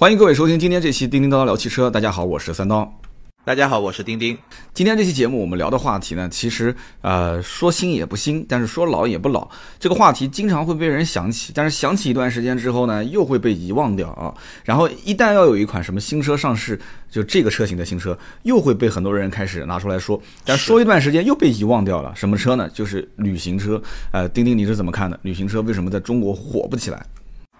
欢迎各位收听今天这期叮叮叨叨聊汽车。大家好，我是三刀。大家好，我是丁丁。今天这期节目我们聊的话题呢，其实呃说新也不新，但是说老也不老。这个话题经常会被人想起，但是想起一段时间之后呢，又会被遗忘掉啊。然后一旦要有一款什么新车上市，就这个车型的新车，又会被很多人开始拿出来说，但说一段时间又被遗忘掉了。什么车呢？就是旅行车。呃，丁丁你是怎么看的？旅行车为什么在中国火不起来？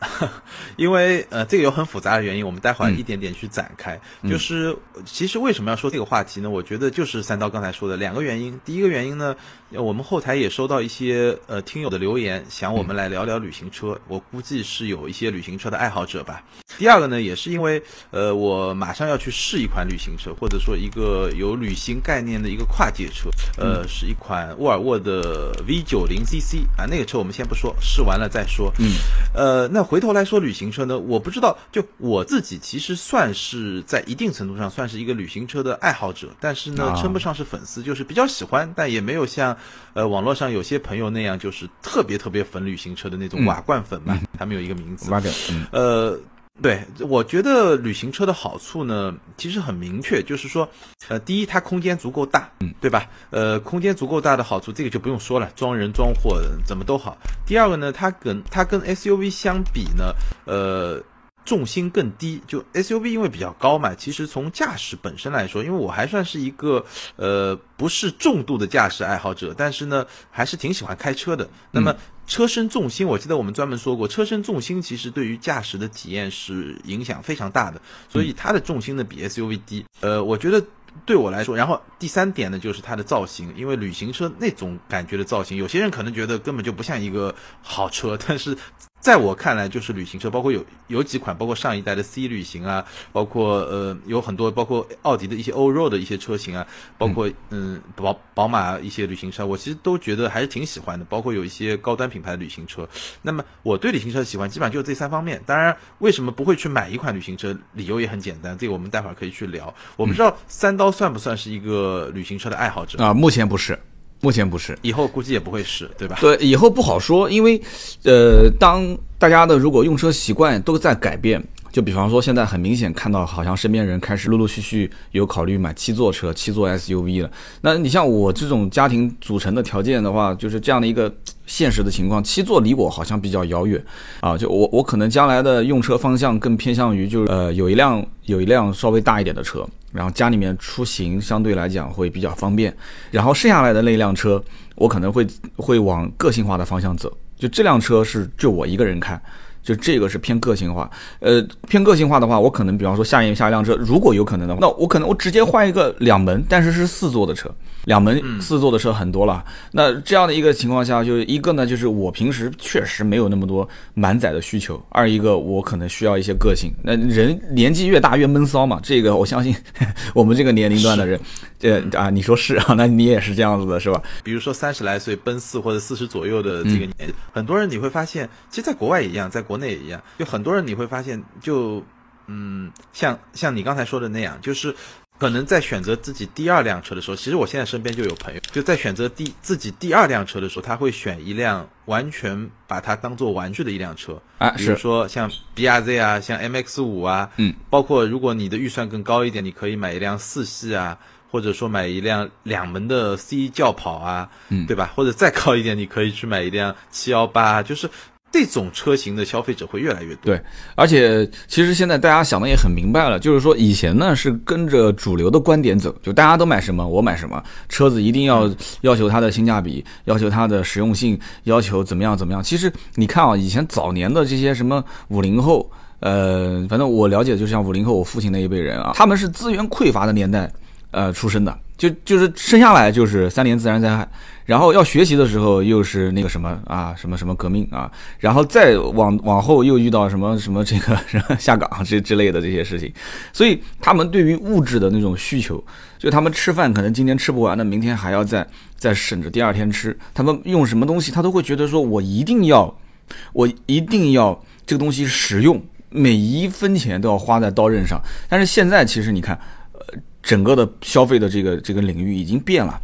因为呃，这个有很复杂的原因，我们待会儿一点点去展开。就是其实为什么要说这个话题呢？我觉得就是三刀刚才说的两个原因。第一个原因呢，我们后台也收到一些呃听友的留言，想我们来聊聊旅行车。我估计是有一些旅行车的爱好者吧。第二个呢，也是因为呃，我马上要去试一款旅行车，或者说一个有旅行概念的一个跨界车，呃，是一款沃尔沃的 V 九零 CC 啊，那个车我们先不说，试完了再说。嗯，呃，那。回头来说旅行车呢，我不知道，就我自己其实算是在一定程度上算是一个旅行车的爱好者，但是呢，称不上是粉丝，就是比较喜欢，但也没有像呃网络上有些朋友那样，就是特别特别粉旅行车的那种瓦罐粉嘛，他们有一个名字，瓦罐，呃。对，我觉得旅行车的好处呢，其实很明确，就是说，呃，第一，它空间足够大，嗯，对吧？呃，空间足够大的好处，这个就不用说了，装人装货怎么都好。第二个呢，它跟它跟 SUV 相比呢，呃。重心更低，就 SUV 因为比较高嘛，其实从驾驶本身来说，因为我还算是一个呃不是重度的驾驶爱好者，但是呢还是挺喜欢开车的。那么车身重心，我记得我们专门说过，车身重心其实对于驾驶的体验是影响非常大的，所以它的重心呢比 SUV 低。呃，我觉得对我来说，然后第三点呢就是它的造型，因为旅行车那种感觉的造型，有些人可能觉得根本就不像一个好车，但是。在我看来，就是旅行车，包括有有几款，包括上一代的 C 旅行啊，包括呃有很多，包括奥迪的一些欧 road 的一些车型啊，包括嗯宝宝马一些旅行车，我其实都觉得还是挺喜欢的。包括有一些高端品牌的旅行车。那么我对旅行车喜欢，基本上就是这三方面。当然，为什么不会去买一款旅行车？理由也很简单，这个我们待会儿可以去聊。我不知道三刀算不算是一个旅行车的爱好者啊？目前不是。目前不是，以后估计也不会是，对吧？对，以后不好说，因为，呃，当大家的如果用车习惯都在改变。就比方说，现在很明显看到，好像身边人开始陆陆续续有考虑买七座车、七座 SUV 了。那你像我这种家庭组成的条件的话，就是这样的一个现实的情况，七座离我好像比较遥远啊。就我我可能将来的用车方向更偏向于，就是呃有一辆有一辆稍微大一点的车，然后家里面出行相对来讲会比较方便。然后剩下来的那辆车，我可能会会往个性化的方向走。就这辆车是就我一个人开。就这个是偏个性化，呃，偏个性化的话，我可能比方说下一下一辆车，如果有可能的话，那我可能我直接换一个两门，但是是四座的车。两门四座的车很多了，那这样的一个情况下，就是一个呢，就是我平时确实没有那么多满载的需求；二一个我可能需要一些个性。那人年纪越大越闷骚嘛，这个我相信 我们这个年龄段的人，这啊，你说是啊，那你也是这样子的是吧？比如说三十来岁奔四或者四十左右的这个年，很多人你会发现，其实在国外也一样，在国内也一样，就很多人你会发现，就嗯，像像你刚才说的那样，就是。可能在选择自己第二辆车的时候，其实我现在身边就有朋友，就在选择第自己第二辆车的时候，他会选一辆完全把它当做玩具的一辆车啊，比如说像 B R Z 啊，像 M X 五啊，嗯，包括如果你的预算更高一点，你可以买一辆四系啊，或者说买一辆两门的 C 轿跑啊，嗯，对吧？或者再高一点，你可以去买一辆七幺八，就是。这种车型的消费者会越来越多。对，而且其实现在大家想的也很明白了，就是说以前呢是跟着主流的观点走，就大家都买什么我买什么，车子一定要要求它的性价比，要求它的实用性，要求怎么样怎么样。其实你看啊，以前早年的这些什么五零后，呃，反正我了解，就像五零后我父亲那一辈人啊，他们是资源匮乏的年代，呃，出生的。就就是生下来就是三年自然灾害，然后要学习的时候又是那个什么啊什么什么革命啊，然后再往往后又遇到什么什么这个 下岗这之类的这些事情，所以他们对于物质的那种需求，就他们吃饭可能今天吃不完的，明天还要再再省着第二天吃，他们用什么东西他都会觉得说我一定要我一定要这个东西实用，每一分钱都要花在刀刃上，但是现在其实你看。整个的消费的这个这个领域已经变了，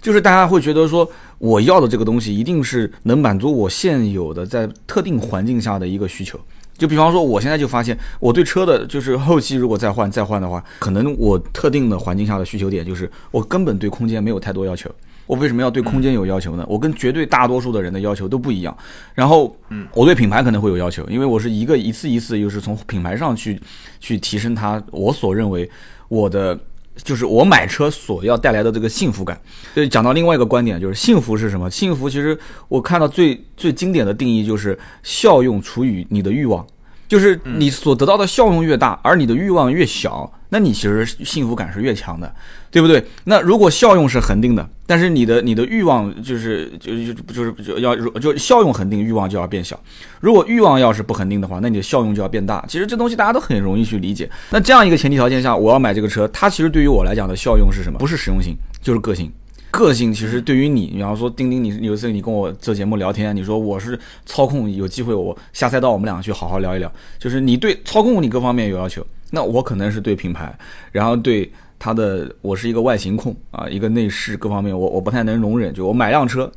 就是大家会觉得说，我要的这个东西一定是能满足我现有的在特定环境下的一个需求。就比方说，我现在就发现，我对车的就是后期如果再换再换的话，可能我特定的环境下的需求点就是我根本对空间没有太多要求。我为什么要对空间有要求呢？我跟绝对大多数的人的要求都不一样。然后，嗯，我对品牌可能会有要求，因为我是一个一次一次又是从品牌上去去提升它，我所认为我的就是我买车所要带来的这个幸福感。所以讲到另外一个观点，就是幸福是什么？幸福其实我看到最最经典的定义就是效用除以你的欲望。就是你所得到的效用越大，而你的欲望越小，那你其实幸福感是越强的，对不对？那如果效用是恒定的，但是你的你的欲望就是就就就是就要就效用恒定，欲望就要变小。如果欲望要是不恒定的话，那你的效用就要变大。其实这东西大家都很容易去理解。那这样一个前提条件下，我要买这个车，它其实对于我来讲的效用是什么？不是实用性，就是个性。个性其实对于你，比方说钉钉，你有一次你跟我做节目聊天，你说我是操控，有机会我下赛道我们两个去好好聊一聊。就是你对操控你各方面有要求，那我可能是对品牌，然后对它的，我是一个外形控啊，一个内饰各方面我我不太能容忍。就我买辆车，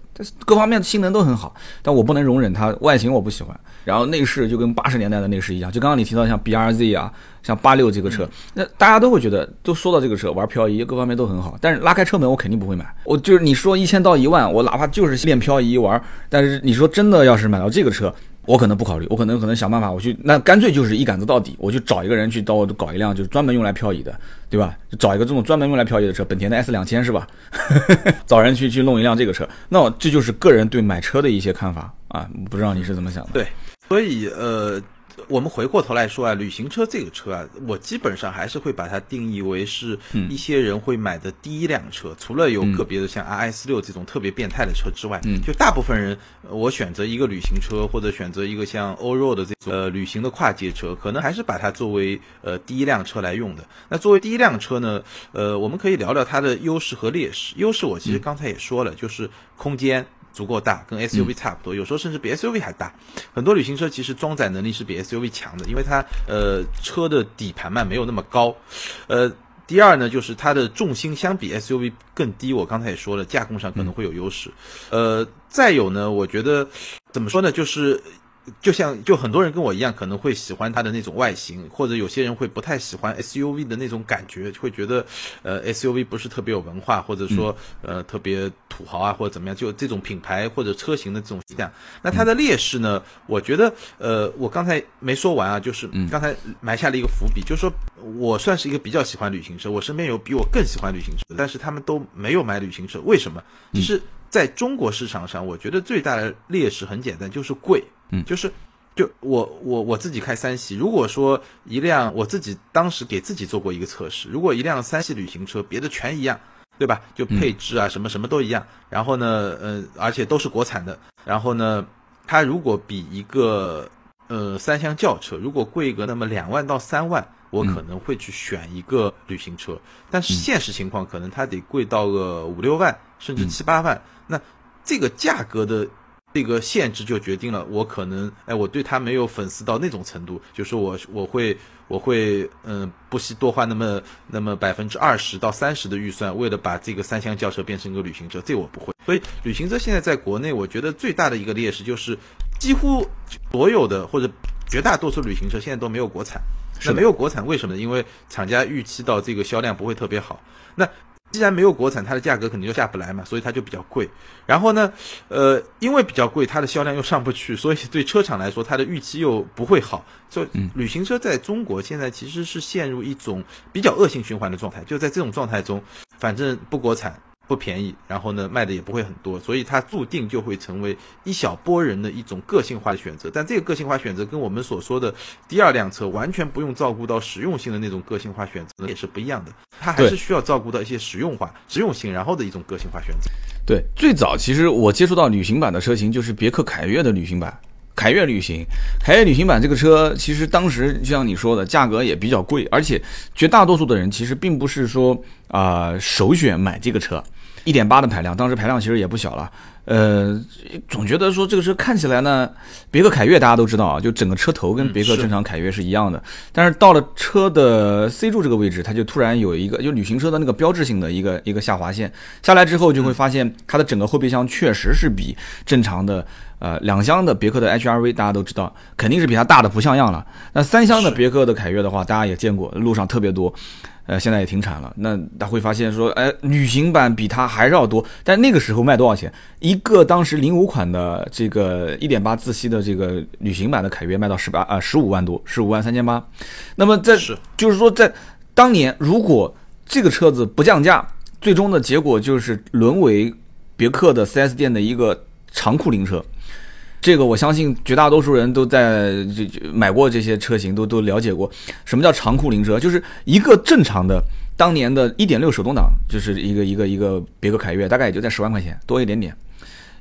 各方面性能都很好，但我不能容忍它外形我不喜欢。然后内饰就跟八十年代的内饰一样，就刚刚你提到像 B R Z 啊。像八六这个车，那大家都会觉得，都说到这个车玩漂移，各方面都很好。但是拉开车门，我肯定不会买。我就是你说一千到一万，我哪怕就是练漂移玩。但是你说真的，要是买到这个车，我可能不考虑，我可能可能想办法，我去那干脆就是一杆子到底，我去找一个人去到我搞一辆就是专门用来漂移的，对吧？就找一个这种专门用来漂移的车，本田的 S 两千是吧？找人去去弄一辆这个车，那这就是个人对买车的一些看法啊，不知道你是怎么想的？对，所以呃。我们回过头来说啊，旅行车这个车啊，我基本上还是会把它定义为是一些人会买的第一辆车。除了有个别的像 R S 六这种特别变态的车之外，就大部分人，我选择一个旅行车或者选择一个像欧若的这种呃旅行的跨界车，可能还是把它作为呃第一辆车来用的。那作为第一辆车呢，呃，我们可以聊聊它的优势和劣势。优势我其实刚才也说了，就是空间。足够大，跟 SUV 差不多，有时候甚至比 SUV 还大。很多旅行车其实装载能力是比 SUV 强的，因为它呃车的底盘嘛没有那么高。呃，第二呢，就是它的重心相比 SUV 更低。我刚才也说了，架空上可能会有优势。呃，再有呢，我觉得怎么说呢，就是。就像就很多人跟我一样，可能会喜欢它的那种外形，或者有些人会不太喜欢 SUV 的那种感觉，会觉得呃 SUV 不是特别有文化，或者说呃特别土豪啊，或者怎么样，就这种品牌或者车型的这种形象。那它的劣势呢？我觉得呃我刚才没说完啊，就是刚才埋下了一个伏笔，就是说我算是一个比较喜欢旅行车，我身边有比我更喜欢旅行车，但是他们都没有买旅行车，为什么？就是在中国市场上，我觉得最大的劣势很简单，就是贵。嗯，就是，就我我我自己开三系，如果说一辆我自己当时给自己做过一个测试，如果一辆三系旅行车别的全一样，对吧？就配置啊什么什么都一样，然后呢，呃，而且都是国产的，然后呢，它如果比一个呃三厢轿车如果贵个那么两万到三万，我可能会去选一个旅行车，但是现实情况可能它得贵到个五六万甚至七八万，那这个价格的。这个限制就决定了我可能，哎，我对他没有粉丝到那种程度，就是我我会我会嗯不惜多花那么那么百分之二十到三十的预算，为了把这个三厢轿车变成一个旅行车，这我不会。所以旅行车现在在国内，我觉得最大的一个劣势就是，几乎所有的或者绝大多数旅行车现在都没有国产。那没有国产为什么？因为厂家预期到这个销量不会特别好。那既然没有国产，它的价格肯定就下不来嘛，所以它就比较贵。然后呢，呃，因为比较贵，它的销量又上不去，所以对车厂来说，它的预期又不会好。所以，旅行车在中国现在其实是陷入一种比较恶性循环的状态。就在这种状态中，反正不国产。不便宜，然后呢，卖的也不会很多，所以它注定就会成为一小波人的一种个性化的选择。但这个个性化选择跟我们所说的第二辆车完全不用照顾到实用性的那种个性化选择也是不一样的。它还是需要照顾到一些实用化、实用性，然后的一种个性化选择。对，最早其实我接触到旅行版的车型就是别克凯越的旅行版，凯越旅行，凯越旅行版这个车其实当时就像你说的，价格也比较贵，而且绝大多数的人其实并不是说啊首选买这个车。一点八的排量，当时排量其实也不小了。呃，总觉得说这个车看起来呢，别克凯越大家都知道啊，就整个车头跟别克正常凯越是一样的。但是到了车的 C 柱这个位置，它就突然有一个就旅行车的那个标志性的一个一个下滑线下来之后，就会发现它的整个后备箱确实是比正常的呃，两厢的别克的 HRV 大家都知道，肯定是比它大的不像样了。那三厢的别克的凯越的话，大家也见过，路上特别多，呃，现在也停产了。那他会发现说，哎，旅行版比它还是要多，但那个时候卖多少钱？一个当时零五款的这个一点八自吸的这个旅行版的凯越卖到十八啊十五万多，十五万三千八。那么在就是说在当年，如果这个车子不降价，最终的结果就是沦为别克的 4S 店的一个长库灵车。这个我相信绝大多数人都在这买过这些车型，都都了解过什么叫长库灵车，就是一个正常的当年的1.6手动挡，就是一个一个一个别克凯越，大概也就在十万块钱多一点点，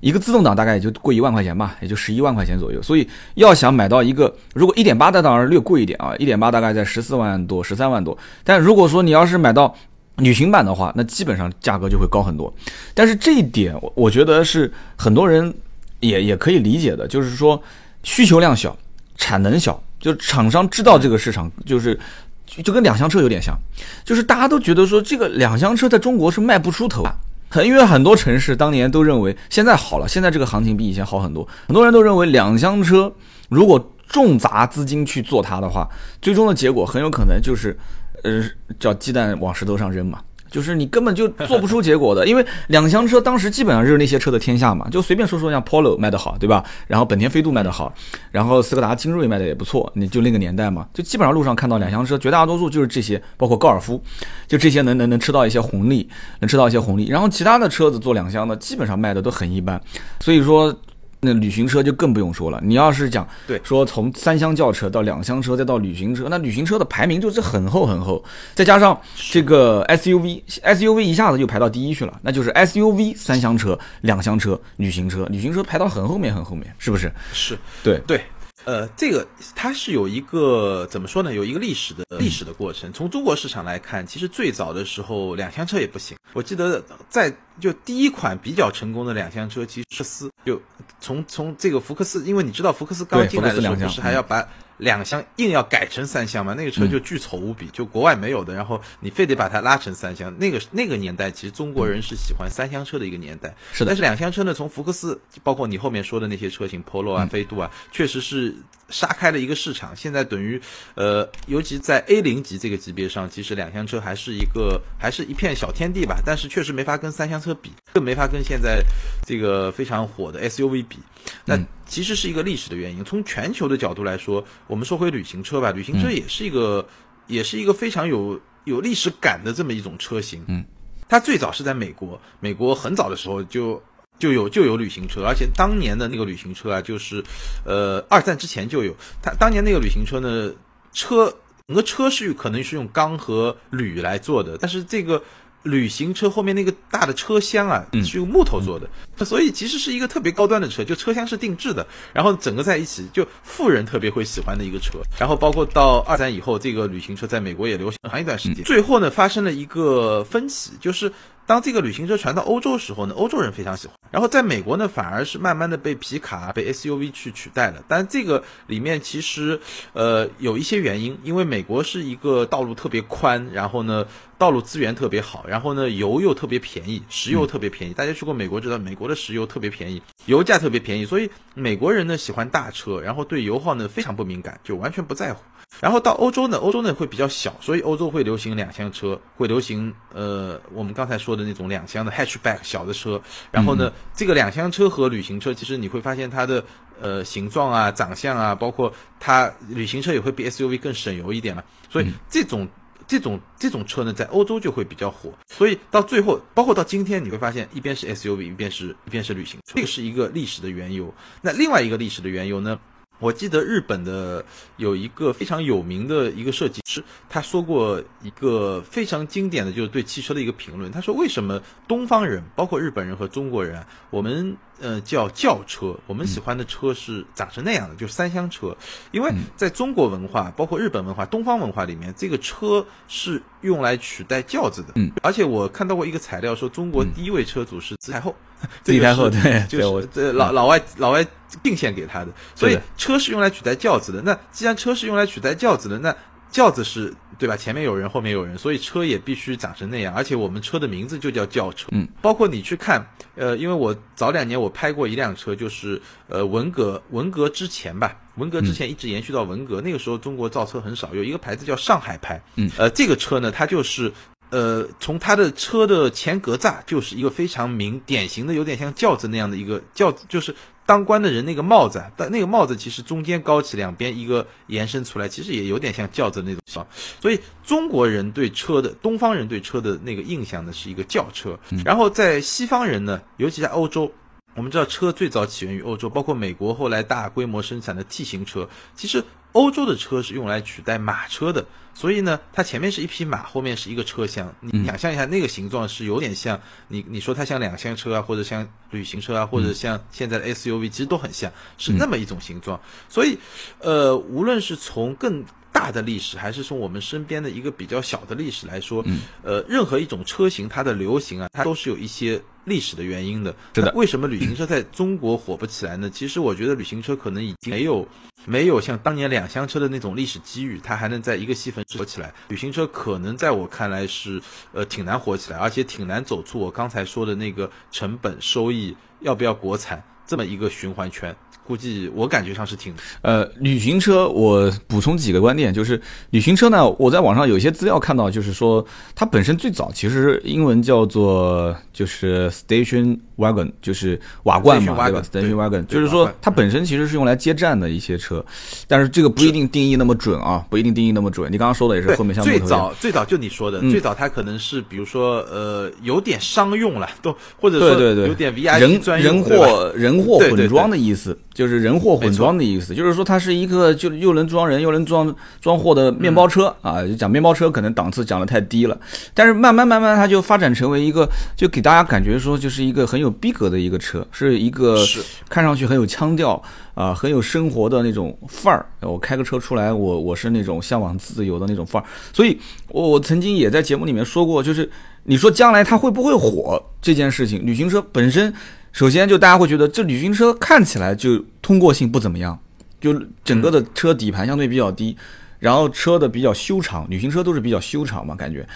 一个自动挡大概也就贵一万块钱吧，也就十一万块钱左右。所以要想买到一个，如果1.8的当然略贵一点啊，1.8大概在十四万多、十三万多。但如果说你要是买到旅行版的话，那基本上价格就会高很多。但是这一点，我我觉得是很多人。也也可以理解的，就是说需求量小，产能小，就厂商知道这个市场，就是就跟两厢车有点像，就是大家都觉得说这个两厢车在中国是卖不出头啊，很因为很多城市当年都认为现在好了，现在这个行情比以前好很多，很多人都认为两厢车如果重砸资金去做它的话，最终的结果很有可能就是呃叫鸡蛋往石头上扔嘛。就是你根本就做不出结果的，因为两厢车当时基本上就是那些车的天下嘛，就随便说说，像 Polo 卖得好，对吧？然后本田飞度卖得好，然后斯柯达精锐卖的也不错，你就那个年代嘛，就基本上路上看到两厢车，绝大多数就是这些，包括高尔夫，就这些能能能吃到一些红利，能吃到一些红利，然后其他的车子做两厢的，基本上卖的都很一般，所以说。那旅行车就更不用说了。你要是讲，对，说从三厢轿车到两厢车再到旅行车，那旅行车的排名就是很厚很厚。再加上这个 SUV，SUV 一下子就排到第一去了，那就是 SUV 三厢车、两厢车、旅行车，旅行车排到很后面很后面，是不是？是对对。呃，这个它是有一个怎么说呢？有一个历史的历史的过程。从中国市场来看，其实最早的时候两厢车也不行。我记得在就第一款比较成功的两厢车，其实是斯就从从这个福克斯，因为你知道福克斯刚进来的时候不是还要把。两厢硬要改成三厢嘛？那个车就巨丑无比，就国外没有的。然后你非得把它拉成三厢。那个那个年代，其实中国人是喜欢三厢车的一个年代。是的。但是两厢车呢，从福克斯，包括你后面说的那些车型，Polo 啊、飞度啊，确实是杀开了一个市场。现在等于，呃，尤其在 A 零级这个级别上，其实两厢车还是一个，还是一片小天地吧。但是确实没法跟三厢车比，更没法跟现在这个非常火的 SUV 比。那其实是一个历史的原因。从全球的角度来说，我们说回旅行车吧，旅行车也是一个，也是一个非常有有历史感的这么一种车型。嗯，它最早是在美国，美国很早的时候就就有就有旅行车，而且当年的那个旅行车啊，就是呃二战之前就有。它当年那个旅行车呢，车整个车是可能是用钢和铝来做的，但是这个。旅行车后面那个大的车厢啊，是用木头做的，所以其实是一个特别高端的车，就车厢是定制的，然后整个在一起，就富人特别会喜欢的一个车。然后包括到二战以后，这个旅行车在美国也流行很长一段时间。最后呢，发生了一个分歧，就是当这个旅行车传到欧洲的时候呢，欧洲人非常喜欢，然后在美国呢，反而是慢慢的被皮卡、被 SUV 去取代了。但这个里面其实呃有一些原因，因为美国是一个道路特别宽，然后呢。道路资源特别好，然后呢，油又特别便宜，石油特别便宜。大家去过美国知道，美国的石油特别便宜，油价特别便宜，所以美国人呢喜欢大车，然后对油耗呢非常不敏感，就完全不在乎。然后到欧洲呢，欧洲呢会比较小，所以欧洲会流行两厢车，会流行呃我们刚才说的那种两厢的 hatchback 小的车。然后呢，这个两厢车和旅行车，其实你会发现它的呃形状啊、长相啊，包括它旅行车也会比 SUV 更省油一点嘛。所以这种。这种这种车呢，在欧洲就会比较火，所以到最后，包括到今天，你会发现一边是 SUV，一边是一边是旅行车，这个是一个历史的缘由。那另外一个历史的缘由呢？我记得日本的有一个非常有名的一个设计师，他说过一个非常经典的就是对汽车的一个评论。他说：“为什么东方人，包括日本人和中国人，我们呃叫轿车，我们喜欢的车是长成那样的，就是三厢车？因为在中国文化，包括日本文化、东方文化里面，这个车是用来取代轿子的。嗯，而且我看到过一个材料说，中国第一位车主是慈太后。”第台后对，就是老老外老外定线给他的，所以车是用来取代轿子的。那既然车是用来取代轿子的，那轿子是对吧？前面有人，后面有人，所以车也必须长成那样。而且我们车的名字就叫轿车。嗯，包括你去看，呃，因为我早两年我拍过一辆车，就是呃文革文革之前吧，文革之前一直延续到文革，那个时候中国造车很少，有一个牌子叫上海牌。嗯，呃，这个车呢，它就是。呃，从它的车的前格栅就是一个非常明典型的，有点像轿子那样的一个轿子，就是当官的人那个帽子，但那个帽子其实中间高起，两边一个延伸出来，其实也有点像轿子那种形所以中国人对车的，东方人对车的那个印象呢是一个轿车，然后在西方人呢，尤其在欧洲。我们知道车最早起源于欧洲，包括美国后来大规模生产的 T 型车，其实欧洲的车是用来取代马车的，所以呢，它前面是一匹马，后面是一个车厢。你想象一下，那个形状是有点像你你说它像两厢车啊，或者像旅行车啊，或者像现在的 SUV，其实都很像，是那么一种形状。所以，呃，无论是从更大的历史，还是从我们身边的一个比较小的历史来说，呃，任何一种车型它的流行啊，它都是有一些。历史的原因的，是的。为什么旅行车在中国火不起来呢？其实我觉得旅行车可能已经没有没有像当年两厢车的那种历史机遇，它还能在一个细分火起来。旅行车可能在我看来是呃挺难火起来，而且挺难走出我刚才说的那个成本收益要不要国产这么一个循环圈。估计我感觉上是挺呃，旅行车我补充几个观点，就是旅行车呢，我在网上有一些资料看到，就是说它本身最早其实英文叫做就是 station wagon，就是瓦罐嘛，对吧？station wagon，就是说它本身其实是用来接站的一些车，但是这个不一定定义那么准啊，不一定定义那么准。你刚刚说的也是后面像最早最早就你说的，最早它可能是比如说呃有点商用了，都或者说对对对有点 VIP 专人货人货混装的意思。就是人货混装的意思，就是说它是一个就又能装人又能装装货的面包车啊。就讲面包车可能档次讲的太低了，但是慢慢慢慢它就发展成为一个，就给大家感觉说就是一个很有逼格的一个车，是一个看上去很有腔调啊，很有生活的那种范儿。我开个车出来，我我是那种向往自由的那种范儿。所以，我我曾经也在节目里面说过，就是你说将来它会不会火这件事情，旅行车本身。首先，就大家会觉得这旅行车看起来就通过性不怎么样，就整个的车底盘相对比较低，然后车的比较修长，旅行车都是比较修长嘛，感觉，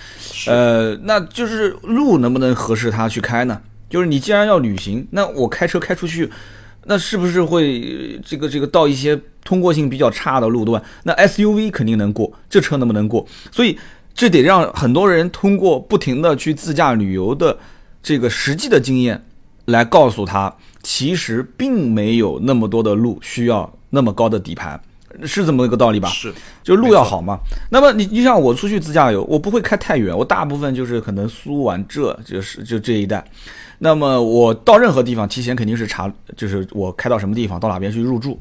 呃，那就是路能不能合适它去开呢？就是你既然要旅行，那我开车开出去，那是不是会这个这个到一些通过性比较差的路段？那 SUV 肯定能过，这车能不能过？所以这得让很多人通过不停的去自驾旅游的这个实际的经验。来告诉他，其实并没有那么多的路需要那么高的底盘，是这么一个道理吧？是，就路要好嘛。那么你你像我出去自驾游，我不会开太远，我大部分就是可能苏皖浙，就是就这一带。那么我到任何地方，提前肯定是查，就是我开到什么地方，到哪边去入住，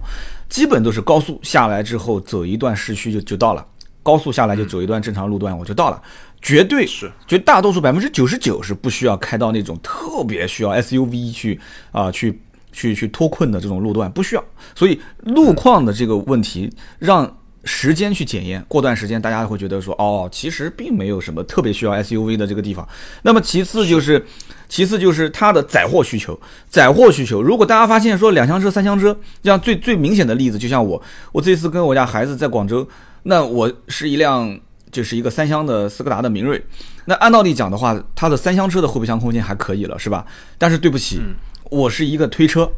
基本都是高速下来之后走一段市区就就到了，高速下来就走一段正常路段我就到了。绝对是，绝大多数百分之九十九是不需要开到那种特别需要 SUV 去啊去去去脱困的这种路段，不需要。所以路况的这个问题，让时间去检验，过段时间大家会觉得说，哦，其实并没有什么特别需要 SUV 的这个地方。那么其次就是，其次就是它的载货需求，载货需求。如果大家发现说两厢车、三厢车，像最最明显的例子，就像我，我这次跟我家孩子在广州，那我是一辆。就是一个三厢的斯柯达的明锐，那按道理讲的话，它的三厢车的后备箱空间还可以了，是吧？但是对不起，我是一个推车，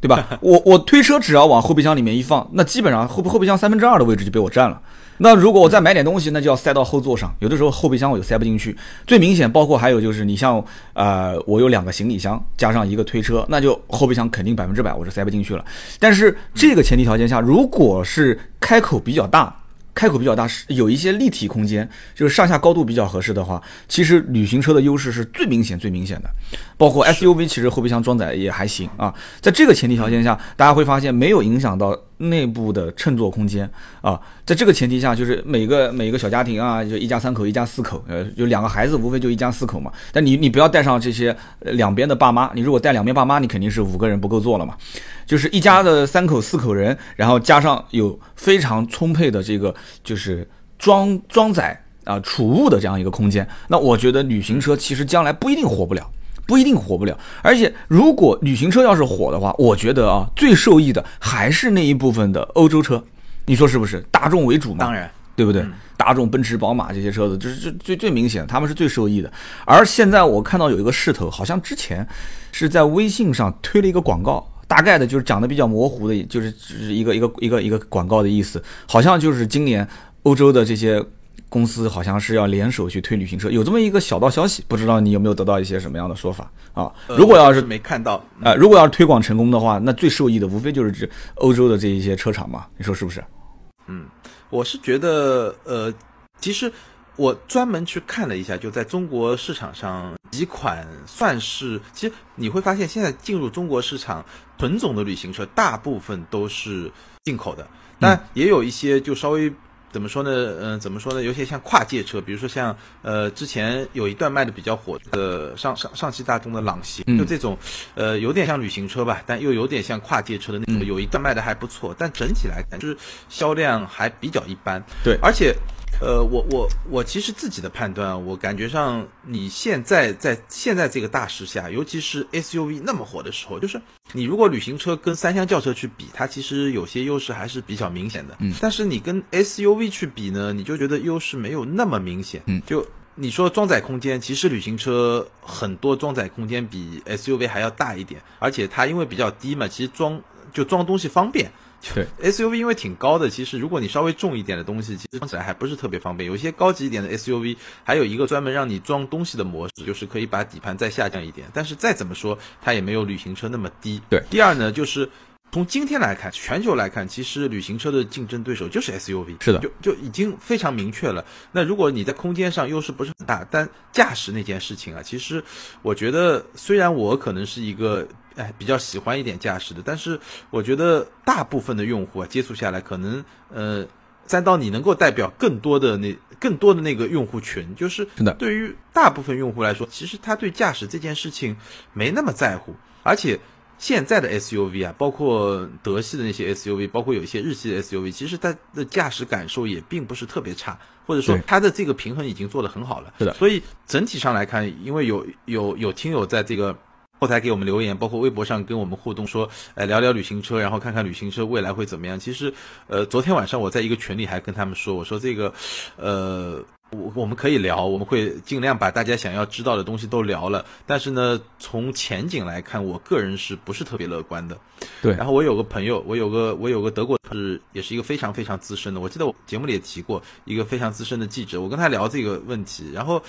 对吧？我我推车只要往后备箱里面一放，那基本上后后备箱三分之二的位置就被我占了。那如果我再买点东西，那就要塞到后座上，有的时候后备箱我就塞不进去。最明显，包括还有就是你像呃，我有两个行李箱加上一个推车，那就后备箱肯定百分之百我是塞不进去了。但是这个前提条件下，如果是开口比较大。开口比较大，是有一些立体空间，就是上下高度比较合适的话，其实旅行车的优势是最明显、最明显的。包括 SUV，其实后备箱装载也还行啊。在这个前提条件下，大家会发现没有影响到内部的乘坐空间啊。在这个前提下，就是每个每个小家庭啊，就一家三口、一家四口，呃，有两个孩子，无非就一家四口嘛。但你你不要带上这些两边的爸妈，你如果带两边爸妈，你肯定是五个人不够坐了嘛。就是一家的三口四口人，然后加上有非常充沛的这个就是装装载啊储物的这样一个空间，那我觉得旅行车其实将来不一定火不了。不一定火不了，而且如果旅行车要是火的话，我觉得啊，最受益的还是那一部分的欧洲车，你说是不是？大众为主嘛，当然，对不对？大众、奔驰、宝马这些车子，就是最最最明显，他们是最受益的。而现在我看到有一个势头，好像之前是在微信上推了一个广告，大概的就是讲的比较模糊的，就是只是一个一个一个一个广告的意思，好像就是今年欧洲的这些公司好像是要联手去推旅行车，有这么一个小道消息，不知道你有没有得到一些什么样的说法啊？如果要是没看到啊，如果要是推广成功的话，那最受益的无非就是指欧洲的这一些车厂嘛，你说是不是？嗯。我是觉得，呃，其实我专门去看了一下，就在中国市场上几款算是，其实你会发现，现在进入中国市场纯种的旅行车，大部分都是进口的，但也有一些就稍微。怎么说呢？嗯，怎么说呢？有些像跨界车，比如说像呃，之前有一段卖的比较火的上上上汽大众的朗行，就这种，呃，有点像旅行车吧，但又有点像跨界车的那种，有一段卖的还不错，但整体来看就是销量还比较一般。对，而且。呃，我我我其实自己的判断，我感觉上你现在在现在这个大势下，尤其是 SUV 那么火的时候，就是你如果旅行车跟三厢轿车去比，它其实有些优势还是比较明显的。嗯，但是你跟 SUV 去比呢，你就觉得优势没有那么明显。嗯，就你说装载空间，其实旅行车很多装载空间比 SUV 还要大一点，而且它因为比较低嘛，其实装就装东西方便。对，SUV 因为挺高的，其实如果你稍微重一点的东西，其实装起来还不是特别方便。有些高级一点的 SUV，还有一个专门让你装东西的模式，就是可以把底盘再下降一点。但是再怎么说，它也没有旅行车那么低。对，第二呢，就是从今天来看，全球来看，其实旅行车的竞争对手就是 SUV。是的，就就已经非常明确了。那如果你在空间上优势不是很大，但驾驶那件事情啊，其实我觉得，虽然我可能是一个。哎，比较喜欢一点驾驶的，但是我觉得大部分的用户啊，接触下来可能呃，三刀你能够代表更多的那更多的那个用户群，就是对于大部分用户来说，其实他对驾驶这件事情没那么在乎，而且现在的 SUV 啊，包括德系的那些 SUV，包括有一些日系的 SUV，其实它的驾驶感受也并不是特别差，或者说它的这个平衡已经做得很好了。是的，所以整体上来看，因为有有有听友在这个。后台给我们留言，包括微博上跟我们互动，说，哎，聊聊旅行车，然后看看旅行车未来会怎么样。其实，呃，昨天晚上我在一个群里还跟他们说，我说这个，呃，我我们可以聊，我们会尽量把大家想要知道的东西都聊了。但是呢，从前景来看，我个人是不是特别乐观的？对。然后我有个朋友，我有个我有个德国是也是一个非常非常资深的，我记得我节目里也提过一个非常资深的记者，我跟他聊这个问题，然后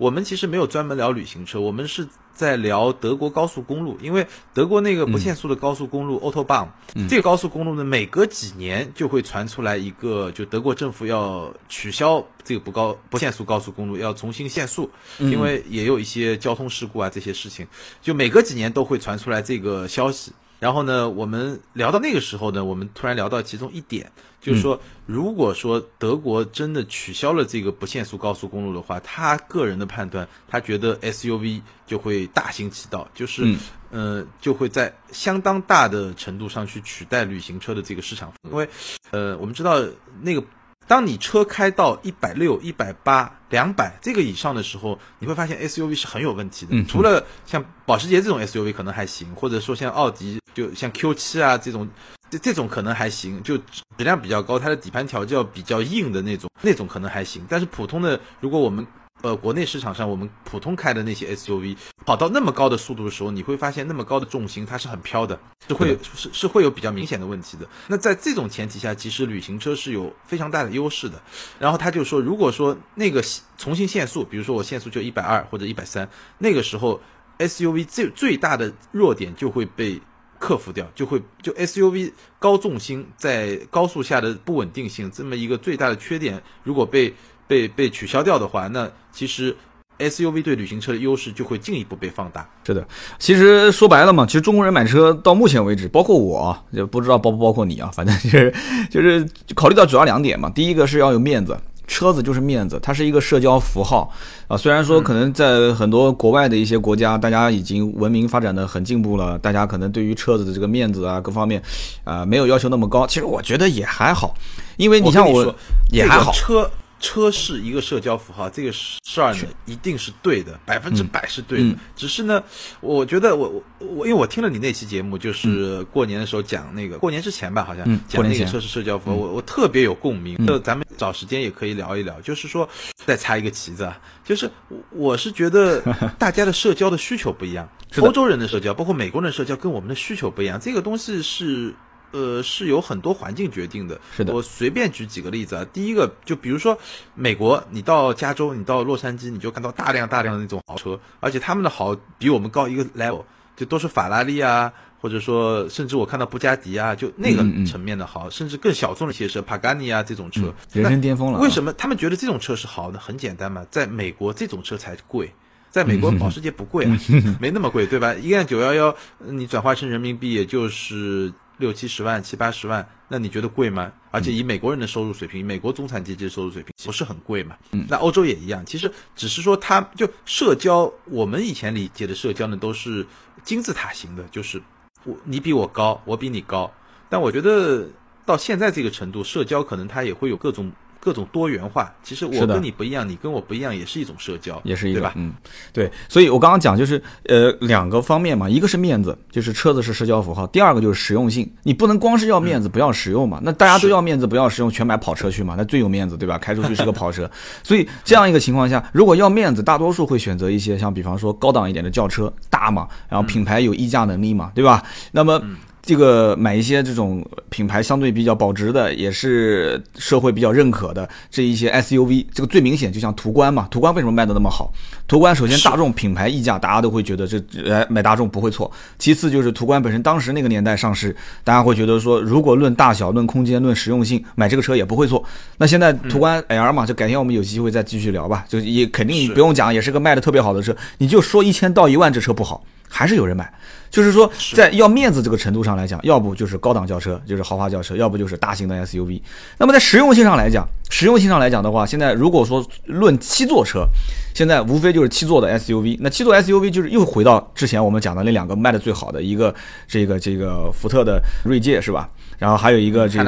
我们其实没有专门聊旅行车，我们是。在聊德国高速公路，因为德国那个不限速的高速公路 Autobahn，这个高速公路呢，每隔几年就会传出来一个，就德国政府要取消这个不高不限速高速公路，要重新限速，因为也有一些交通事故啊这些事情，就每隔几年都会传出来这个消息。然后呢，我们聊到那个时候呢，我们突然聊到其中一点，就是说，如果说德国真的取消了这个不限速高速公路的话，他个人的判断，他觉得 SUV 就会大行其道，就是，呃，就会在相当大的程度上去取代旅行车的这个市场，因为，呃，我们知道那个。当你车开到一百六、一百八、两百这个以上的时候，你会发现 SUV 是很有问题的。除了像保时捷这种 SUV 可能还行，或者说像奥迪，就像 Q 七啊这种，这这种可能还行，就质量比较高，它的底盘调教比较硬的那种，那种可能还行。但是普通的，如果我们呃，国内市场上我们普通开的那些 SUV，跑到那么高的速度的时候，你会发现那么高的重心它是很飘的，是会是是会有比较明显的问题的。那在这种前提下，其实旅行车是有非常大的优势的。然后他就说，如果说那个重新限速，比如说我限速就一百二或者一百三，那个时候 SUV 最最大的弱点就会被克服掉，就会就 SUV 高重心在高速下的不稳定性这么一个最大的缺点，如果被被被取消掉的话，那其实 SUV 对旅行车的优势就会进一步被放大。是的，其实说白了嘛，其实中国人买车到目前为止，包括我，就不知道包不包括你啊，反正就是就是考虑到主要两点嘛。第一个是要有面子，车子就是面子，它是一个社交符号啊。虽然说可能在很多国外的一些国家，大家已经文明发展的很进步了，大家可能对于车子的这个面子啊各方面啊没有要求那么高。其实我觉得也还好，因为你像我也还好车。车是一个社交符号，这个事儿呢一定是对的，百分之百是对的。嗯。只是呢，我觉得我我我，因为我听了你那期节目，就是过年的时候讲那个，过年之前吧，好像讲那个车是社交符号，我我特别有共鸣。那、咱们找时间也可以聊一聊，就是说再插一个旗子，啊，就是我我是觉得 大家的社交的需求不一样，欧洲人的社交，包括美国人的社交，跟我们的需求不一样，这个东西是。呃，是由很多环境决定的。是的我随便举几个例子啊。第一个，就比如说美国，你到加州，你到洛杉矶，你就看到大量大量的那种豪车，而且他们的豪比我们高一个 level，就都是法拉利啊，或者说甚至我看到布加迪啊，就那个层面的豪，甚至更小众的一些车，帕甘尼啊这种车，人生巅峰了啊。为什么他们觉得这种车是好呢？很简单嘛，在美国这种车才贵。在美国，保时捷不贵啊，没那么贵，对吧？一辆九幺幺，你转化成人民币也就是六七十万、七八十万，那你觉得贵吗？而且以美国人的收入水平，美国中产阶级的收入水平不是很贵嘛？嗯那欧洲也一样，其实只是说它就社交，我们以前理解的社交呢，都是金字塔型的，就是我你比我高，我比你高。但我觉得到现在这个程度，社交可能它也会有各种各种多元化。其实我跟你不一样，你跟我不一样，也是一种社交，也是一对吧？个嗯，对，所以我刚刚讲就是呃两个方面嘛，一个是面子，就是车子是社交符号；第二个就是实用性，你不能光是要面子不要实用嘛。那大家都要面子不要实用，全买跑车去嘛，那最有面子对吧？开出去是个跑车，所以这样一个情况下，如果要面子，大多数会选择一些像比方说高档一点的轿车，大嘛，然后品牌有溢价能力嘛，对吧？那么。这个买一些这种品牌相对比较保值的，也是社会比较认可的这一些 SUV，这个最明显就像途观嘛，途观为什么卖的那么好？途观首先大众品牌溢价，大家都会觉得这哎买大众不会错。其次就是途观本身当时那个年代上市，大家会觉得说，如果论大小、论空间、论实用性，买这个车也不会错。那现在途观 L 嘛，就改天我们有机会再继续聊吧，就也肯定不用讲，也是个卖的特别好的车。你就说一千到一万这车不好，还是有人买。就是说，在要面子这个程度上来讲，要不就是高档轿车，就是豪华轿车，要不就是大型的 SUV。那么在实用性上来讲，实用性上来讲的话，现在如果说论七座车，现在无非就是七座的 SUV。那七座 SUV 就是又回到之前我们讲的那两个卖的最好的一个，这个这个福特的锐界是吧？然后还有一个这个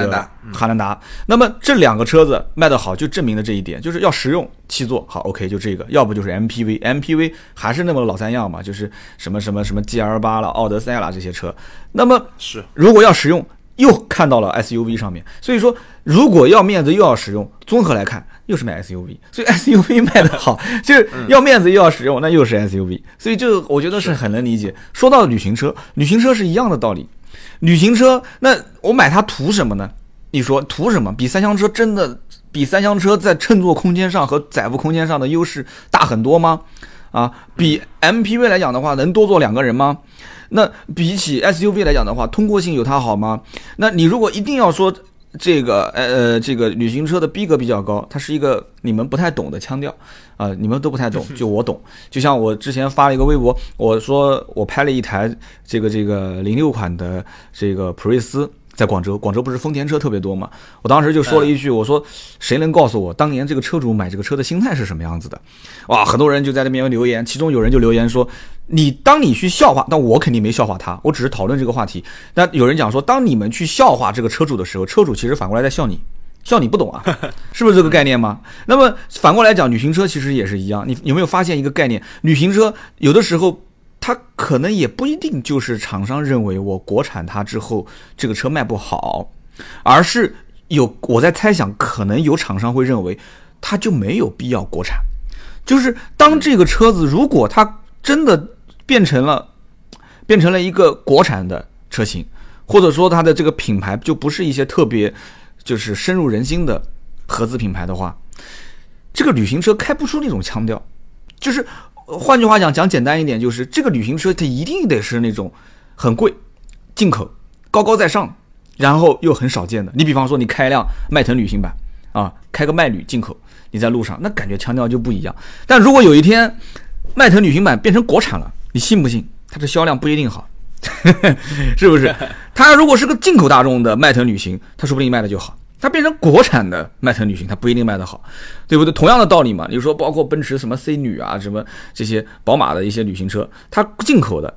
汉兰达。那么这两个车子卖得好，就证明了这一点，就是要实用，七座好 OK 就这个，要不就是 MPV，MPV 还是那么老三样嘛，就是什么什么什么 GL 八了、奥德赛啦这些车。那么是。如果要实用，又看到了 SUV 上面，所以说如果要面子又要实用，综合来看又是买 SUV，所以 SUV 卖得好，就是要面子又要实用，那又是 SUV，所以这个我觉得是很能理解。说到旅行车，旅行车是一样的道理，旅行车那我买它图什么呢？你说图什么？比三厢车真的比三厢车在乘坐空间上和载物空间上的优势大很多吗？啊，比 MPV 来讲的话，能多坐两个人吗？那比起 SUV 来讲的话，通过性有它好吗？那你如果一定要说这个呃呃这个旅行车的逼格比较高，它是一个你们不太懂的腔调啊、你们都不太懂，就我懂。就像我之前发了一个微博，我说我拍了一台这个这个零六款的这个普锐斯。在广州，广州不是丰田车特别多嘛？我当时就说了一句，我说谁能告诉我当年这个车主买这个车的心态是什么样子的？哇，很多人就在那边留言，其中有人就留言说，你当你去笑话，但我肯定没笑话他，我只是讨论这个话题。那有人讲说，当你们去笑话这个车主的时候，车主其实反过来在笑你。笑你不懂啊，是不是这个概念吗？那么反过来讲，旅行车其实也是一样。你有没有发现一个概念？旅行车有的时候它可能也不一定就是厂商认为我国产它之后这个车卖不好，而是有我在猜想，可能有厂商会认为它就没有必要国产。就是当这个车子如果它真的变成了变成了一个国产的车型，或者说它的这个品牌就不是一些特别就是深入人心的合资品牌的话，这个旅行车开不出那种腔调。就是换句话讲，讲简单一点，就是这个旅行车它一定得是那种很贵、进口、高高在上，然后又很少见的。你比方说，你开一辆迈腾旅行版啊，开个迈旅进口，你在路上那感觉腔调就不一样。但如果有一天迈腾旅行版变成国产了，你信不信它的销量不一定好？是不是？它如果是个进口大众的迈腾旅行，它说不定卖的就好。它变成国产的迈腾旅行，它不一定卖得好，对不对？同样的道理嘛。你说包括奔驰什么 C 女啊，什么这些宝马的一些旅行车，它进口的，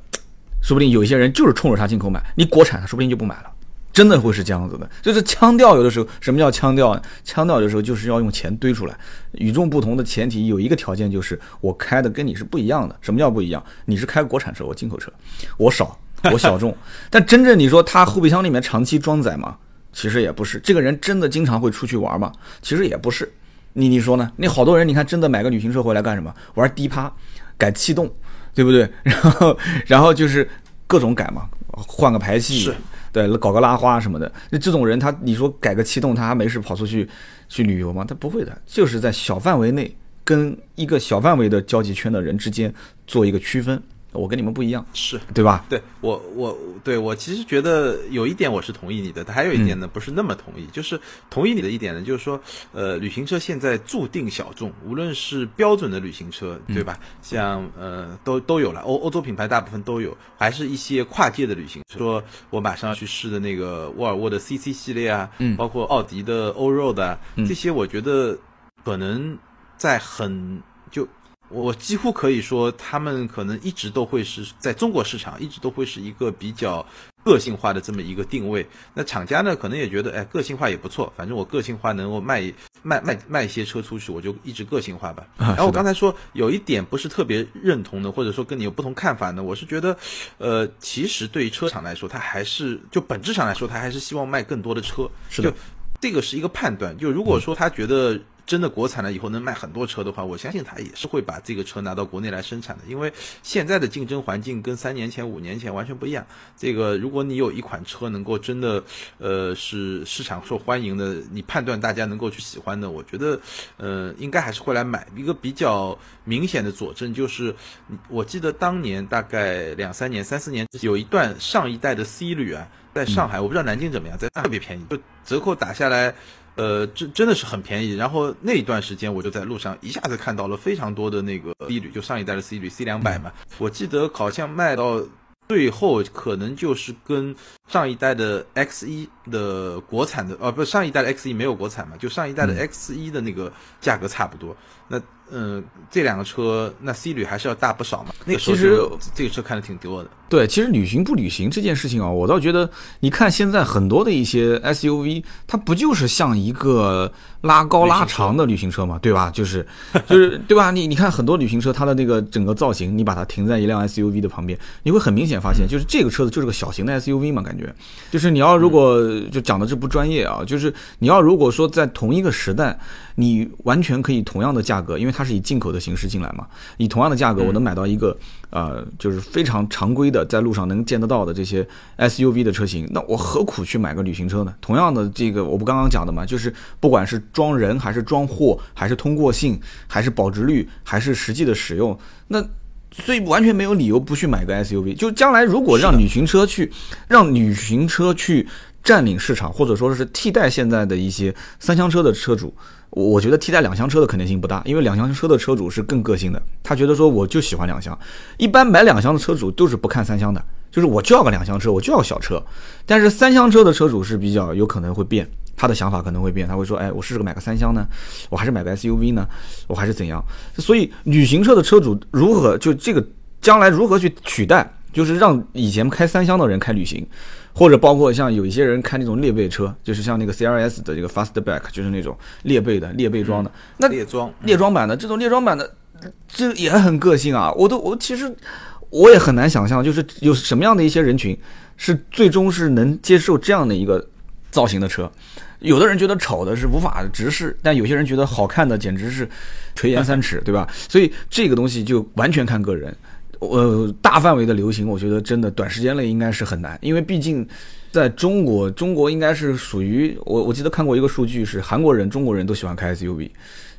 说不定有一些人就是冲着它进口买，你国产它说不定就不买了，真的会是这样子的。就是腔调有的时候，什么叫腔调？腔调有的时候就是要用钱堆出来。与众不同的前提有一个条件就是我开的跟你是不一样的。什么叫不一样？你是开国产车，我进口车，我少，我小众。但真正你说他后备箱里面长期装载吗？其实也不是。这个人真的经常会出去玩吗？其实也不是。你你说呢？那好多人，你看真的买个旅行车回来干什么？玩低趴，改气动，对不对？然后然后就是各种改嘛，换个排气，对，搞个拉花什么的。那这种人，他你说改个气动，他还没事跑出去去旅游吗？他不会的，就是在小范围内跟一个小范围的交际圈的人之间做一个区分。我跟你们不一样，是对吧？对我，我对我其实觉得有一点我是同意你的，还有一点呢不是那么同意，就是同意你的一点呢，就是说，呃，旅行车现在注定小众，无论是标准的旅行车，对吧？像呃都都有了，欧欧洲品牌大部分都有，还是一些跨界的旅行车，说我马上要去试的那个沃尔沃的 CC 系列啊，嗯，包括奥迪的欧 road 啊，这些我觉得可能在很就。我几乎可以说，他们可能一直都会是在中国市场，一直都会是一个比较个性化的这么一个定位。那厂家呢，可能也觉得，哎，个性化也不错，反正我个性化能够卖卖卖卖一些车出去，我就一直个性化吧。然后我刚才说有一点不是特别认同的，或者说跟你有不同看法呢，我是觉得，呃，其实对于车厂来说，它还是就本质上来说，它还是希望卖更多的车。是的，这个是一个判断。就如果说他觉得。真的国产了以后能卖很多车的话，我相信他也是会把这个车拿到国内来生产的。因为现在的竞争环境跟三年前、五年前完全不一样。这个如果你有一款车能够真的，呃，是市场受欢迎的，你判断大家能够去喜欢的，我觉得，呃，应该还是会来买。一个比较明显的佐证就是，我记得当年大概两三年、三四年有一段上一代的 C 旅啊，在上海，我不知道南京怎么样，在特别便宜，就折扣打下来。呃，真真的是很便宜。然后那一段时间，我就在路上一下子看到了非常多的那个 C 旅，就上一代的 C 旅 C 两百嘛。我记得好像卖到最后，可能就是跟上一代的 X 一的国产的，哦，不是上一代的 X 一没有国产嘛，就上一代的 X 一的那个价格差不多。那嗯，这两个车，那 C 旅还是要大不少嘛。那个其实这个车看的挺多的。对，其实旅行不旅行这件事情啊，我倒觉得，你看现在很多的一些 SUV，它不就是像一个拉高拉长的旅行车嘛，对吧？就是 就是对吧？你你看很多旅行车，它的那个整个造型，你把它停在一辆 SUV 的旁边，你会很明显发现，就是这个车子就是个小型的 SUV 嘛，感觉。就是你要如果就讲的这不专业啊，就是你要如果说在同一个时代，你完全可以同样的价格，因为它是以进口的形式进来嘛，以同样的价格，我能买到一个呃，就是非常常规的，在路上能见得到的这些 SUV 的车型，那我何苦去买个旅行车呢？同样的，这个我不刚刚讲的嘛，就是不管是装人还是装货，还是通过性，还是保值率，还是实际的使用，那所以完全没有理由不去买个 SUV。就将来如果让旅行车去，让旅行车去占领市场，或者说是替代现在的一些三厢车的车主。我觉得替代两厢车的可能性不大，因为两厢车的车主是更个性的，他觉得说我就喜欢两厢。一般买两厢的车主都是不看三厢的，就是我就要个两厢车，我就要小车。但是三厢车的车主是比较有可能会变，他的想法可能会变，他会说，哎，我试着买个三厢呢，我还是买个 SUV 呢，我还是怎样？所以旅行车的车主如何就这个将来如何去取代，就是让以前开三厢的人开旅行。或者包括像有一些人开那种列背车，就是像那个 C R S 的这个 Fastback，就是那种列背的列背装的。那列装列装版的这种列装版的，这也很个性啊！我都我其实我也很难想象，就是有什么样的一些人群是最终是能接受这样的一个造型的车。有的人觉得丑的是无法直视，但有些人觉得好看的简直是垂涎三尺，对吧？所以这个东西就完全看个人。呃，大范围的流行，我觉得真的短时间内应该是很难，因为毕竟在中国，中国应该是属于我，我记得看过一个数据，是韩国人、中国人都喜欢开 SUV，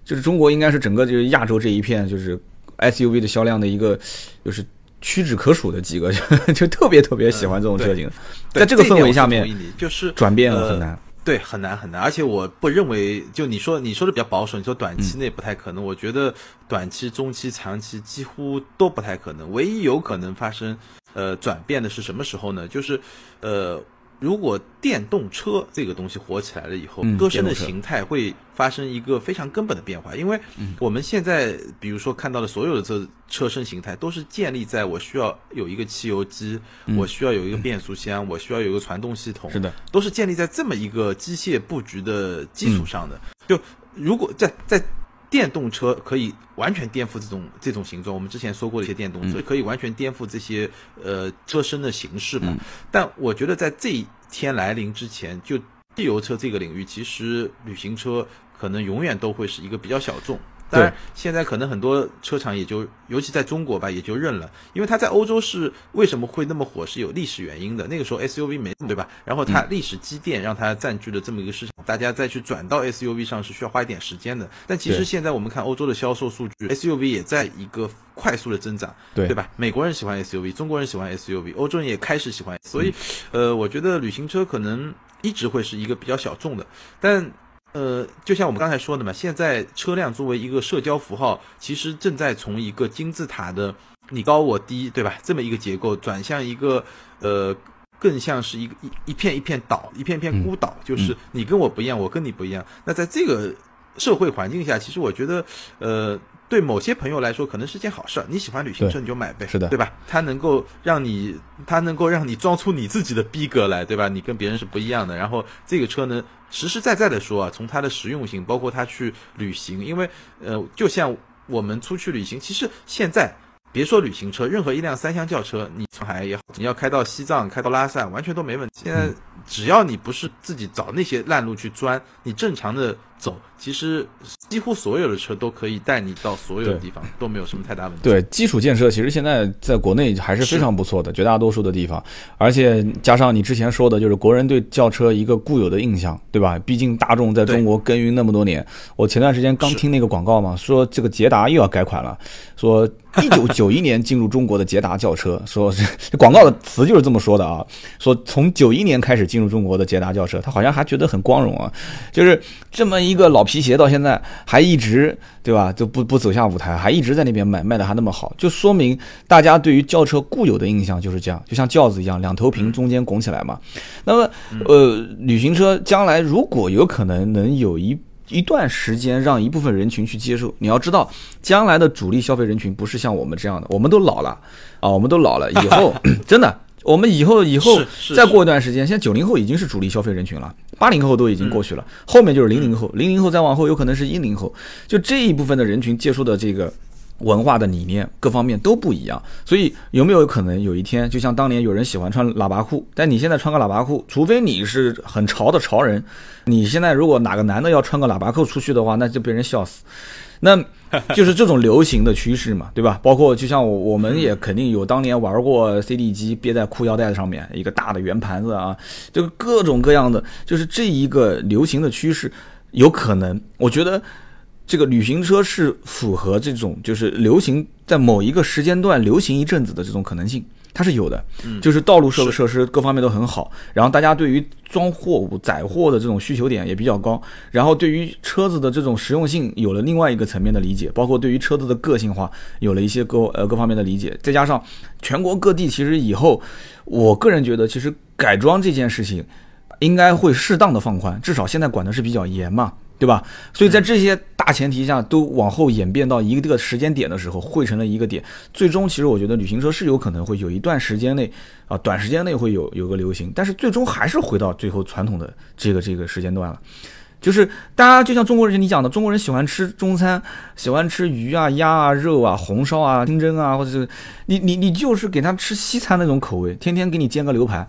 就是中国应该是整个就是亚洲这一片就是 SUV 的销量的一个就是屈指可数的几个，就特别特别喜欢这种车型，在这个氛围下面，就是转变很难。对，很难很难，而且我不认为，就你说你说的比较保守，你说短期内不太可能，我觉得短期、中期、长期几乎都不太可能。唯一有可能发生呃转变的是什么时候呢？就是呃如果电动车这个东西火起来了以后，嗯歌声的形态会发生一个非常根本的变化，因为嗯我们现在比如说看到的所有的车车身形态，都是建立在我需要有一个汽油机，我需要有一个变速箱，我需要有一个传动系统，嗯是的，都是建立在这么一个机械布局的基嗯。础上的。就如果在在电动车可以完全颠覆这种这种形状，我们之前说过的一些电动嗯车、可以完全颠覆这些呃车身的形式嘛。嗯但我觉得在这一天来临之前，就汽油车这个领域，其实旅行车可能永远都会是一个比较小众。当然，现在可能很多车厂也就，尤其在中国吧，也就认了，因为它在欧洲是为什么会那么火，是有历史原因的。那个时候 SUV 没对吧？然后它历史积淀让它占据了这么一个市场，大家再去转到 SUV 上是需要花一点时间的。但其实现在我们看欧洲的销售数据，SUV 也在一个快速的增长，对对吧？美国人喜欢 SUV，中国人喜欢 SUV，欧洲人也开始喜欢，所以，呃，我觉得旅行车可能一直会是一个比较小众的，但。呃，就像我们刚才说的嘛，现在车辆作为一个社交符号，其实正在从一个金字塔的你高我低，对吧？这么一个结构转向一个呃，更像是一个一一片一片岛，一片片孤岛，就是你跟我不一样，我跟你不一样。那在这个社会环境下，其实我觉得，呃，对某些朋友来说，可能是件好事儿。你喜欢旅行车，你就买呗，是的对吧？它能够让你，它能够让你装出你自己的逼格来，对吧？你跟别人是不一样的。然后这个车呢，实实在在的说啊，从它的实用性，包括它去旅行，因为呃，就像我们出去旅行，其实现在。别说旅行车，任何一辆三厢轿车，你上海也好，你要开到西藏、开到拉萨，完全都没问题。现在只要你不是自己找那些烂路去钻，你正常的走，其实几乎所有的车都可以带你到所有的地方，都没有什么太大问题。对基础建设，其实现在在国内还是非常不错的，绝大多数的地方，而且加上你之前说的，就是国人对轿车一个固有的印象，对吧？毕竟大众在中国耕耘那么多年，我前段时间刚听那个广告嘛，说这个捷达又要改款了，说一九九一年进入中国的捷达轿车，说是这广告的词就是这么说的啊，说从九一年开始进入中国的捷达轿车，他好像还觉得很光荣啊，就是这么一个老皮鞋到现在还一直对吧，就不不走下舞台，还一直在那边卖，卖的还那么好，就说明大家对于轿车固有的印象就是这样，就像轿子一样，两头平，中间拱起来嘛。那么，呃，旅行车将来如果有可能能有一一段时间让一部分人群去接受，你要知道，将来的主力消费人群不是像我们这样的，我们都老了啊，我们都老了，以后 真的。我们以后以后再过一段时间，现在九零后已经是主力消费人群了，八零后都已经过去了，后面就是零零后，零零后再往后有可能是一零后，就这一部分的人群接触的这个文化的理念各方面都不一样，所以有没有可能有一天，就像当年有人喜欢穿喇叭裤，但你现在穿个喇叭裤，除非你是很潮的潮人，你现在如果哪个男的要穿个喇叭裤出去的话，那就被人笑死。那就是这种流行的趋势嘛，对吧？包括就像我我们也肯定有当年玩过 CD 机憋在裤腰带上面一个大的圆盘子啊，这个各种各样的，就是这一个流行的趋势，有可能，我觉得这个旅行车是符合这种就是流行在某一个时间段流行一阵子的这种可能性。它是有的，就是道路设设施各方面都很好，然后大家对于装货物、载货的这种需求点也比较高，然后对于车子的这种实用性有了另外一个层面的理解，包括对于车子的个性化有了一些各呃各方面的理解，再加上全国各地其实以后，我个人觉得其实改装这件事情应该会适当的放宽，至少现在管的是比较严嘛。对吧？所以在这些大前提下，都往后演变到一个这个时间点的时候，汇成了一个点。最终，其实我觉得旅行车是有可能会有一段时间内啊，短时间内会有有个流行，但是最终还是回到最后传统的这个这个时间段了。就是大家就像中国人你讲的，中国人喜欢吃中餐，喜欢吃鱼啊、鸭啊、肉啊、红烧啊、清蒸啊，或者是你你你就是给他吃西餐那种口味，天天给你煎个牛排，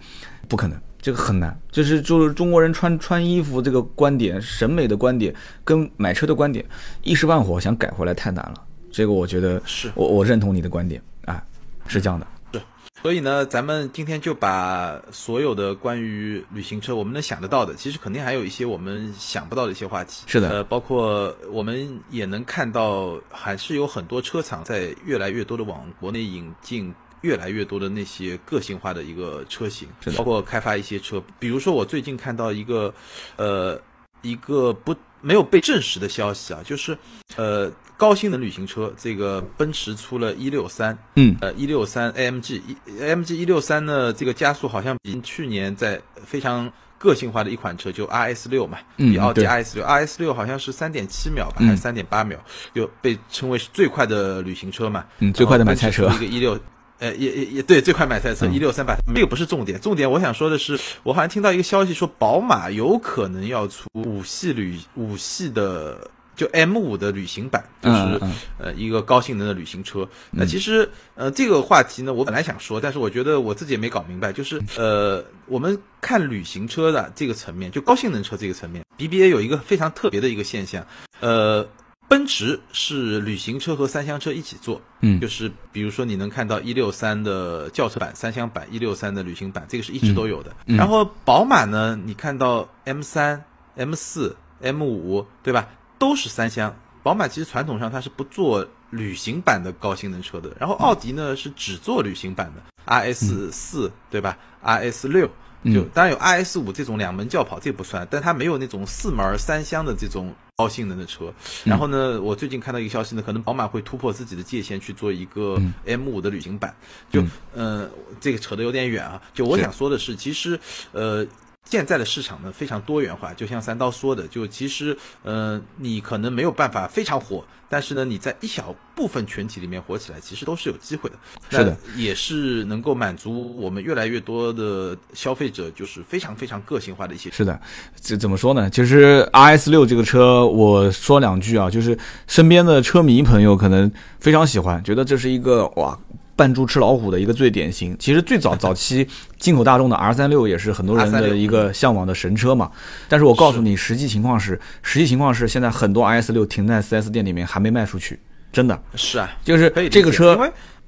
不可能。这个很难，就是就是中国人穿穿衣服这个观点、审美的观点跟买车的观点一时半会想改回来太难了。这个我觉得是我我认同你的观点啊，是这样的。是所以呢，咱们今天就把所有的关于旅行车我们能想得到的，其实肯定还有一些我们想不到的一些话题。是的呃，包括我们也能看到，还是有很多车厂在越来越多的往国内引进。越来越多的那些个性化的一个车型，包括开发一些车，比如说我最近看到一个，呃，一个不没有被证实的消息啊，就是呃高性能旅行车，这个奔驰出了一六三，嗯，呃一六三 AMG 一 AMG 一六三呢，这个加速好像比去年在非常个性化的一款车，就 RS 六嘛，嗯比奥迪 RS 六 RS 六好像是三点七秒吧，嗯。还是三点八秒，就被称为是最快的旅行车嘛，嗯最快的买菜车。一个一六。呃，也也也对，最快买赛车嗯一六三百，这个不是重点，重点我想说的是，我好像听到一个消息说，宝马有可能要出五系旅五系的，就 M 五的旅行版，就是、嗯嗯呃一个高性能的旅行车。那其实呃这个话题呢，我本来想说，但是我觉得我自己也没搞明白，就是呃我们看旅行车的这个层面，就高性能车这个层面，BBA 有一个非常特别的一个现象，呃。奔驰是旅行车和三厢车一起做，嗯就是比如说你能看到一六三的轿车版、三厢版、一六三的旅行版，这个是一直都有的。嗯然后宝马呢，你看到 M 三、M 四、M 五，对吧？都是三厢。宝马其实传统上它是不做旅行版的高性能车的，然后奥迪呢是只做旅行版的，RS 四，对吧？RS 六。就嗯当然有 RS 五这种两门轿跑，这不算，但它没有那种四门三厢的这种高性能的车。然后呢，我最近看到一个消息呢，可能宝马会突破自己的界限去做一个 M 五的旅行版。就呃，这个扯得有点远啊。就我想说的是，其实呃。现在的市场呢非常多元化，就像三刀说的，就其实呃你可能没有办法非常火，但是呢你在一小部分群体里面火起来，其实都是有机会的。是的，也是能够满足我们越来越多的消费者，就是非常非常个性化的一些。是的，这怎么说呢？其实 RS 六这个车，我说两句啊，就是身边的车迷朋友可能非常喜欢，觉得这是一个哇。扮猪吃老虎的一个最典型。其实最早 早期进口大众的 R 三六也是很多人的一个向往的神车嘛。但是我告诉你，实际情况是，实际情况是现在很多 RS 六停在 4S 店里面还没卖出去，真的。是啊，就是这个车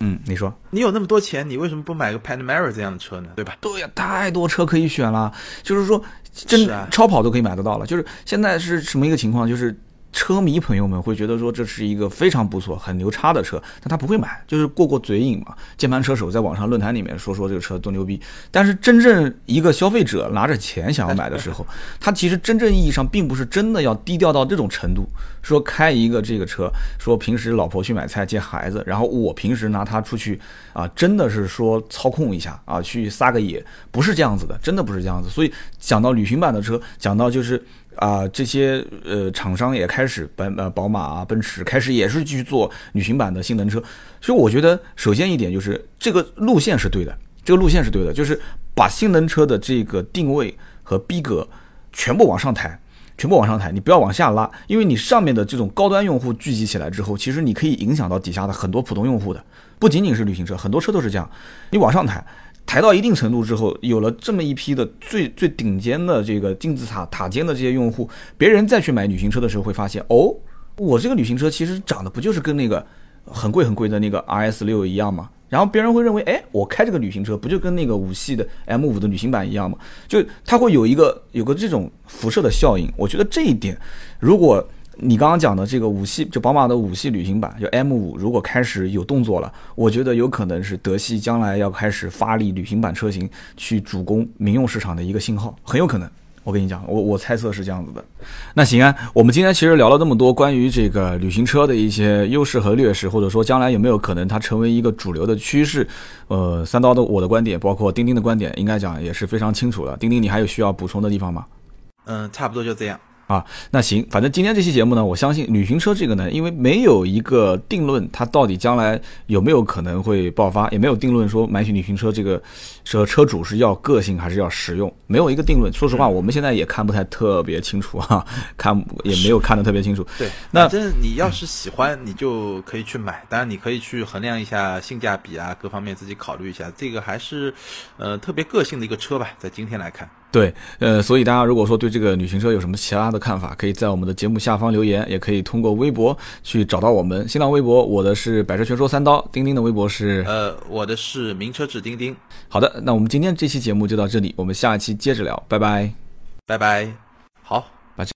嗯，你说。你有那么多钱，你为什么不买个 Panamera 这样的车呢？对吧？对呀、太多车可以选了，就是说真的啊超跑都可以买得到了。就是现在是什么一个情况？就是车迷朋友们会觉得说这是一个非常不错、很牛叉的车，但他不会买，就是过过嘴瘾嘛。键盘车手在网上论坛里面说说这个车多牛逼，但是真正一个消费者拿着钱想要买的时候，他其实真正意义上并不是真的要低调到这种程度，说开一个这个车，说平时老婆去买菜接孩子，然后我平时拿它出去啊，真的是说操控一下啊，去撒个野，不是这样子的，真的不是这样子。所以讲到旅行版的车，讲到就是啊、这些呃厂商也开始奔呃宝马啊、奔驰开始也是去做旅行版的性能车。所以我觉得首先一点就是这个路线是对的，这个路线是对的，就是把性能车的这个定位和逼格全部往上抬。全部往上抬，你不要往下拉，因为你上面的这种高端用户聚集起来之后，其实你可以影响到底下的很多普通用户的，不仅仅是旅行车，很多车都是这样。你往上抬，抬到一定程度之后，有了这么一批的最最顶尖的这个金字塔塔尖的这些用户，别人再去买旅行车的时候，会发现哦，我这个旅行车其实长得不就是跟那个很贵很贵的那个 RS 六一样吗？然后别人会认为，哎，我开这个旅行车不就跟那个五系的 M 五的旅行版一样吗？就它会有一个有个这种辐射的效应。我觉得这一点，如果你刚刚讲的这个五系，就宝马的五系旅行版，就 M 五，如果开始有动作了，我觉得有可能是德系将来要开始发力旅行版车型去主攻民用市场的一个信号，很有可能。我跟你讲，我我猜测是这样子的。那行啊，我们今天其实聊了那么多关于这个旅行车的一些优势和劣势，或者说将来有没有可能它成为一个主流的趋势。呃，三刀的我的观点，包括钉钉的观点，应该讲也是非常清楚的。钉钉，你还有需要补充的地方吗？嗯，差不多就这样。啊，那行，反正今天这期节目呢，我相信旅行车这个呢，因为没有一个定论，它到底将来有没有可能会爆发，也没有定论说买起旅行车这个车车主是要个性还是要实用，没有一个定论。说实话，我们现在也看不太特别清楚哈、看也没有看得特别清楚。对，那反正你要是喜欢，你就可以去买。当然，你可以去衡量一下性价比啊，各方面自己考虑一下。这个还是呃特别个性的一个车吧，在今天来看。对，呃，所以大家如果说对这个旅行车有什么其他的看法，可以在我们的节目下方留言，也可以通过微博去找到我们。新浪微博我的是百车全说三刀，钉钉的微博是呃，我的是名车志钉钉，好的。那我们今天这期节目就到这里，我们下一期接着聊，拜拜。拜拜。好。